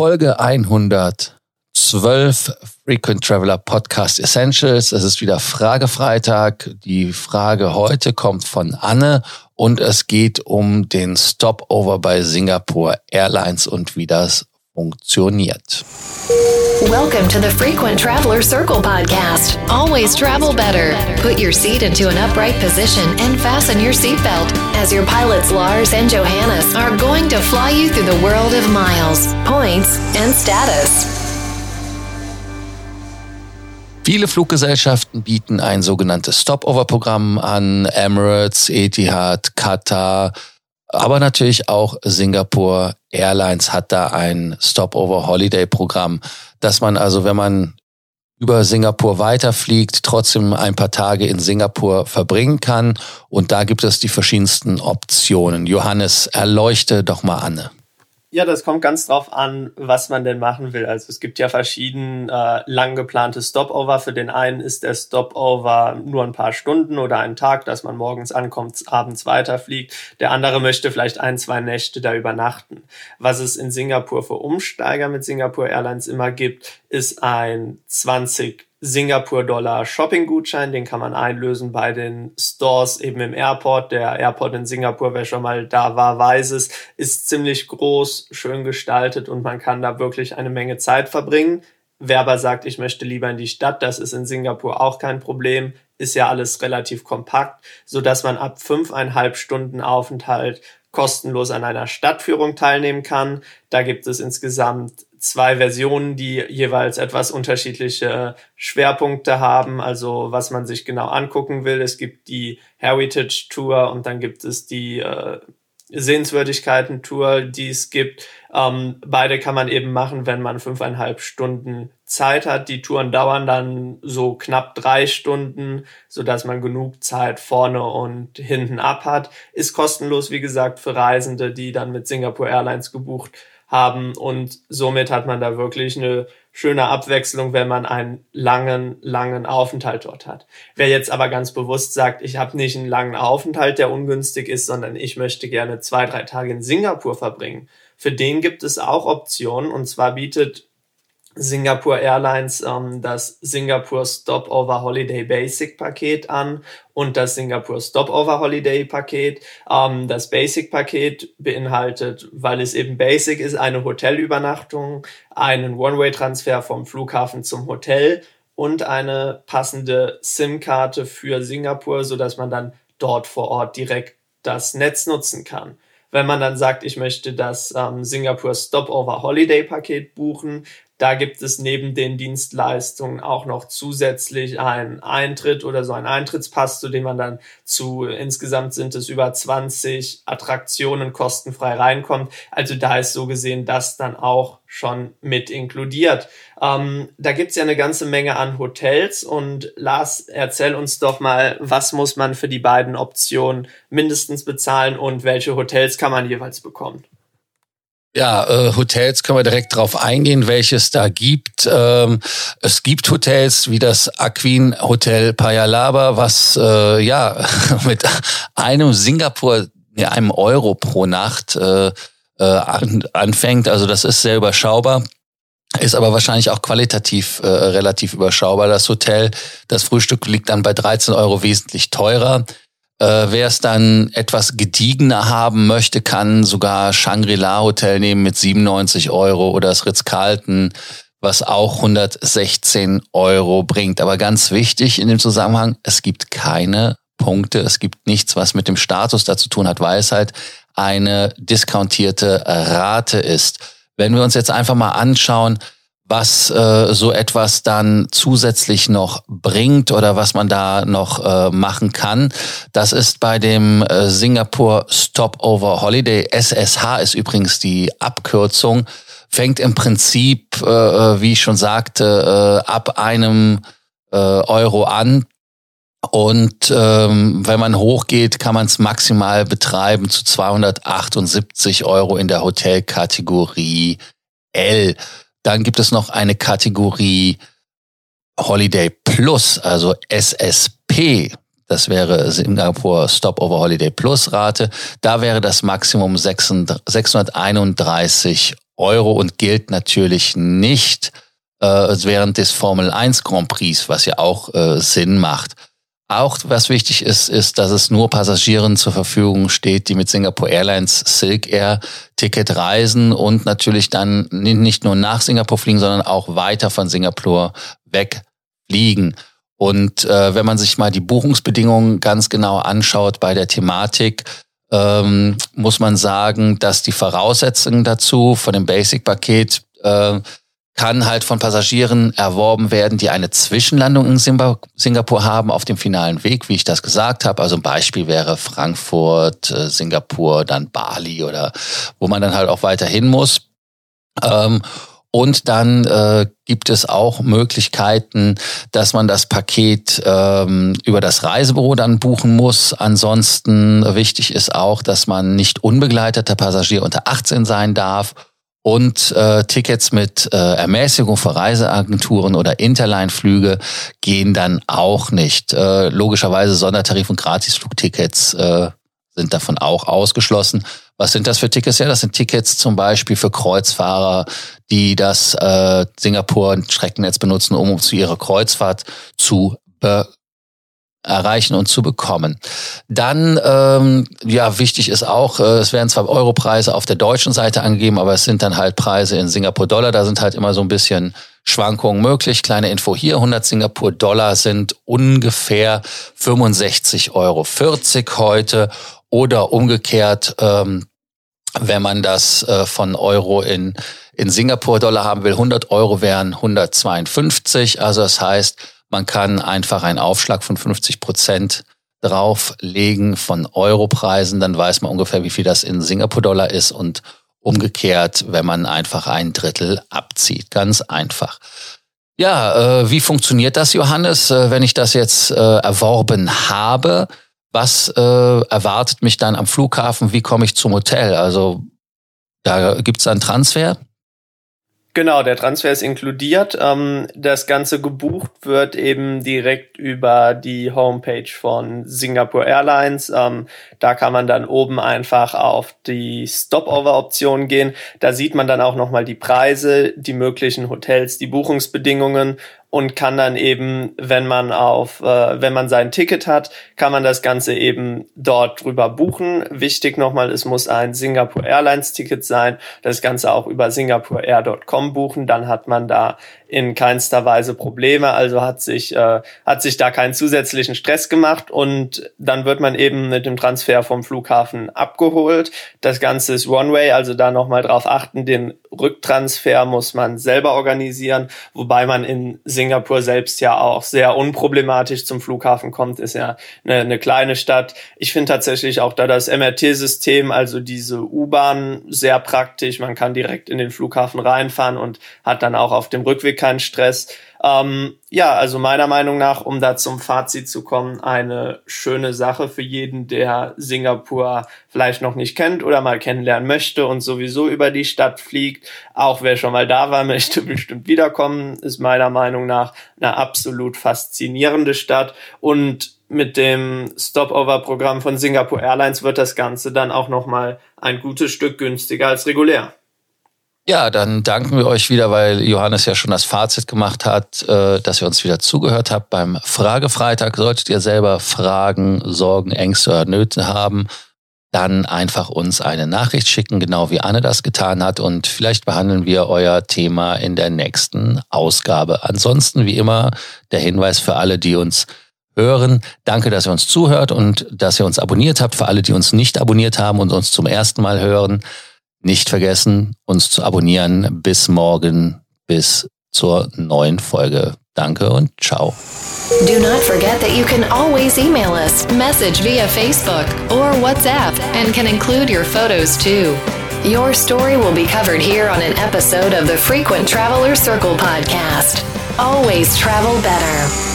Folge 112 Frequent Traveler Podcast Essentials. Es ist wieder Fragefreitag. Die Frage heute kommt von Anne und es geht um den Stopover bei Singapore Airlines und wie das funktioniert. Welcome to the Frequent Traveler Circle podcast. Always travel better. Put your seat into an upright position and fasten your seatbelt as your pilots Lars and Johannes are going to fly you through the world of miles, points, and status. Viele Fluggesellschaften bieten ein sogenanntes Stopover-Programm an. Emirates, Etihad, Qatar, aber natürlich auch Singapore Airlines hat da ein Stopover Holiday Programm, dass man also, wenn man über Singapur weiterfliegt, trotzdem ein paar Tage in Singapur verbringen kann. Und da gibt es die verschiedensten Optionen. Johannes, erleuchte doch mal Anne. Ja, das kommt ganz drauf an, was man denn machen will. Also es gibt ja verschieden äh, lang geplante Stopover. Für den einen ist der Stopover nur ein paar Stunden oder ein Tag, dass man morgens ankommt, abends weiterfliegt. Der andere möchte vielleicht ein, zwei Nächte da übernachten. Was es in Singapur für Umsteiger mit Singapore Airlines immer gibt, ist ein 20 Singapur-Dollar Shopping-Gutschein, den kann man einlösen bei den Stores eben im Airport. Der Airport in Singapur, wer schon mal da war, weiß es, ist ziemlich groß, schön gestaltet und man kann da wirklich eine Menge Zeit verbringen. Wer aber sagt, ich möchte lieber in die Stadt, das ist in Singapur auch kein Problem, ist ja alles relativ kompakt, so dass man ab fünfeinhalb Stunden Aufenthalt kostenlos an einer Stadtführung teilnehmen kann. Da gibt es insgesamt zwei Versionen, die jeweils etwas unterschiedliche Schwerpunkte haben, also was man sich genau angucken will. Es gibt die Heritage Tour und dann gibt es die äh, Sehenswürdigkeiten-Tour, die es gibt. Ähm, beide kann man eben machen, wenn man fünfeinhalb Stunden Zeit hat. Die Touren dauern dann so knapp drei Stunden, so dass man genug Zeit vorne und hinten ab hat. Ist kostenlos, wie gesagt, für Reisende, die dann mit Singapore Airlines gebucht haben und somit hat man da wirklich eine schöne Abwechslung, wenn man einen langen, langen Aufenthalt dort hat. Wer jetzt aber ganz bewusst sagt, ich habe nicht einen langen Aufenthalt, der ungünstig ist, sondern ich möchte gerne zwei, drei Tage in Singapur verbringen, für den gibt es auch Optionen und zwar bietet Singapore Airlines ähm, das Singapore Stopover Holiday Basic Paket an und das Singapore Stopover Holiday Paket. Ähm, das Basic Paket beinhaltet, weil es eben Basic ist, eine Hotelübernachtung, einen One-Way-Transfer vom Flughafen zum Hotel und eine passende SIM-Karte für Singapur, so dass man dann dort vor Ort direkt das Netz nutzen kann. Wenn man dann sagt, ich möchte das ähm, Singapore Stopover Holiday Paket buchen, da gibt es neben den Dienstleistungen auch noch zusätzlich einen Eintritt oder so einen Eintrittspass, zu dem man dann zu insgesamt sind es über 20 Attraktionen kostenfrei reinkommt. Also da ist so gesehen das dann auch schon mit inkludiert. Ähm, da gibt's ja eine ganze Menge an Hotels und Lars, erzähl uns doch mal, was muss man für die beiden Optionen mindestens bezahlen und welche Hotels kann man jeweils bekommen? Ja, äh, Hotels können wir direkt drauf eingehen, welches da gibt. Ähm, es gibt Hotels wie das Aquin Hotel Payalaba, was äh, ja mit einem Singapur, ja, einem Euro pro Nacht äh, äh, an, anfängt. Also das ist sehr überschaubar. Ist aber wahrscheinlich auch qualitativ äh, relativ überschaubar. Das Hotel, das Frühstück liegt dann bei 13 Euro wesentlich teurer. Äh, Wer es dann etwas gediegener haben möchte, kann sogar Shangri-La Hotel nehmen mit 97 Euro oder das Ritz-Carlton, was auch 116 Euro bringt. Aber ganz wichtig in dem Zusammenhang, es gibt keine Punkte, es gibt nichts, was mit dem Status dazu tun hat, weil es halt eine diskontierte Rate ist. Wenn wir uns jetzt einfach mal anschauen, was äh, so etwas dann zusätzlich noch bringt oder was man da noch äh, machen kann. Das ist bei dem äh, Singapore Stopover Holiday. SSH ist übrigens die Abkürzung. Fängt im Prinzip, äh, äh, wie ich schon sagte, äh, ab einem äh, Euro an. Und ähm, wenn man hochgeht, kann man es maximal betreiben zu 278 Euro in der Hotelkategorie L. Dann gibt es noch eine Kategorie Holiday Plus, also SSP. Das wäre Singapur Stopover Holiday Plus Rate. Da wäre das Maximum 631 Euro und gilt natürlich nicht äh, während des Formel 1 Grand Prix, was ja auch äh, Sinn macht. Auch was wichtig ist, ist, dass es nur Passagieren zur Verfügung steht, die mit Singapore Airlines Silk Air Ticket reisen und natürlich dann nicht nur nach Singapur fliegen, sondern auch weiter von Singapur wegfliegen. Und äh, wenn man sich mal die Buchungsbedingungen ganz genau anschaut bei der Thematik, ähm, muss man sagen, dass die Voraussetzungen dazu von dem Basic-Paket äh, kann halt von Passagieren erworben werden, die eine Zwischenlandung in Singapur haben auf dem finalen Weg, wie ich das gesagt habe. Also ein Beispiel wäre Frankfurt, äh, Singapur, dann Bali oder wo man dann halt auch weiterhin muss. Ähm, und dann äh, gibt es auch Möglichkeiten, dass man das Paket ähm, über das Reisebüro dann buchen muss. Ansonsten wichtig ist auch, dass man nicht unbegleiteter Passagier unter 18 sein darf und äh, Tickets mit äh, Ermäßigung für Reiseagenturen oder Interline-Flüge gehen dann auch nicht. Äh, logischerweise Sondertarif- und Gratisflugtickets äh, sind davon auch ausgeschlossen. Was sind das für Tickets? Ja, das sind Tickets zum Beispiel für Kreuzfahrer, die das äh, Singapur-Streckennetz benutzen, um zu ihrer Kreuzfahrt zu be erreichen und zu bekommen. Dann, ähm, ja, wichtig ist auch, äh, es werden zwar Europreise auf der deutschen Seite angegeben, aber es sind dann halt Preise in Singapur-Dollar. Da sind halt immer so ein bisschen Schwankungen möglich. Kleine Info hier, 100 Singapur-Dollar sind ungefähr 65,40 Euro heute oder umgekehrt, ähm, wenn man das äh, von Euro in, in Singapur-Dollar haben will, 100 Euro wären 152. Also das heißt, man kann einfach einen Aufschlag von 50 Prozent drauflegen von Europreisen, dann weiß man ungefähr, wie viel das in Singapur-Dollar ist und umgekehrt, wenn man einfach ein Drittel abzieht. Ganz einfach. Ja, äh, wie funktioniert das, Johannes, äh, wenn ich das jetzt äh, erworben habe? Was äh, erwartet mich dann am Flughafen? Wie komme ich zum Hotel? Also da gibt's einen Transfer? Genau, der Transfer ist inkludiert. Ähm, das Ganze gebucht wird eben direkt über die Homepage von Singapore Airlines. Ähm, da kann man dann oben einfach auf die Stopover-Option gehen. Da sieht man dann auch nochmal die Preise, die möglichen Hotels, die Buchungsbedingungen und kann dann eben, wenn man auf, äh, wenn man sein Ticket hat, kann man das Ganze eben dort drüber buchen. Wichtig nochmal, es muss ein Singapore Airlines Ticket sein. Das Ganze auch über singaporeair.com buchen. Dann hat man da in keinster Weise Probleme, also hat sich, äh, hat sich da keinen zusätzlichen Stress gemacht und dann wird man eben mit dem Transfer vom Flughafen abgeholt. Das Ganze ist One-Way, also da nochmal drauf achten, den Rücktransfer muss man selber organisieren, wobei man in Singapur selbst ja auch sehr unproblematisch zum Flughafen kommt, ist ja eine, eine kleine Stadt. Ich finde tatsächlich auch da das MRT-System, also diese U-Bahn, sehr praktisch. Man kann direkt in den Flughafen reinfahren und hat dann auch auf dem Rückweg keinen Stress. Ähm, ja, also meiner Meinung nach, um da zum Fazit zu kommen, eine schöne Sache für jeden, der Singapur vielleicht noch nicht kennt oder mal kennenlernen möchte und sowieso über die Stadt fliegt. Auch wer schon mal da war, möchte bestimmt wiederkommen, ist meiner Meinung nach eine absolut faszinierende Stadt und mit dem Stopover-Programm von Singapore Airlines wird das Ganze dann auch nochmal ein gutes Stück günstiger als regulär. Ja, dann danken wir euch wieder, weil Johannes ja schon das Fazit gemacht hat, äh, dass ihr uns wieder zugehört habt beim Fragefreitag. Solltet ihr selber Fragen, Sorgen, Ängste oder Nöte haben, dann einfach uns eine Nachricht schicken, genau wie Anne das getan hat. Und vielleicht behandeln wir euer Thema in der nächsten Ausgabe. Ansonsten, wie immer, der Hinweis für alle, die uns hören. Danke, dass ihr uns zuhört und dass ihr uns abonniert habt. Für alle, die uns nicht abonniert haben und uns zum ersten Mal hören. Nicht vergessen, uns zu abonnieren. Bis morgen, bis zur neuen Folge. Danke und ciao. Do not forget that you can always email us, message via Facebook or WhatsApp, and can include your photos too. Your story will be covered here on an episode of the Frequent Traveler Circle podcast. Always travel better.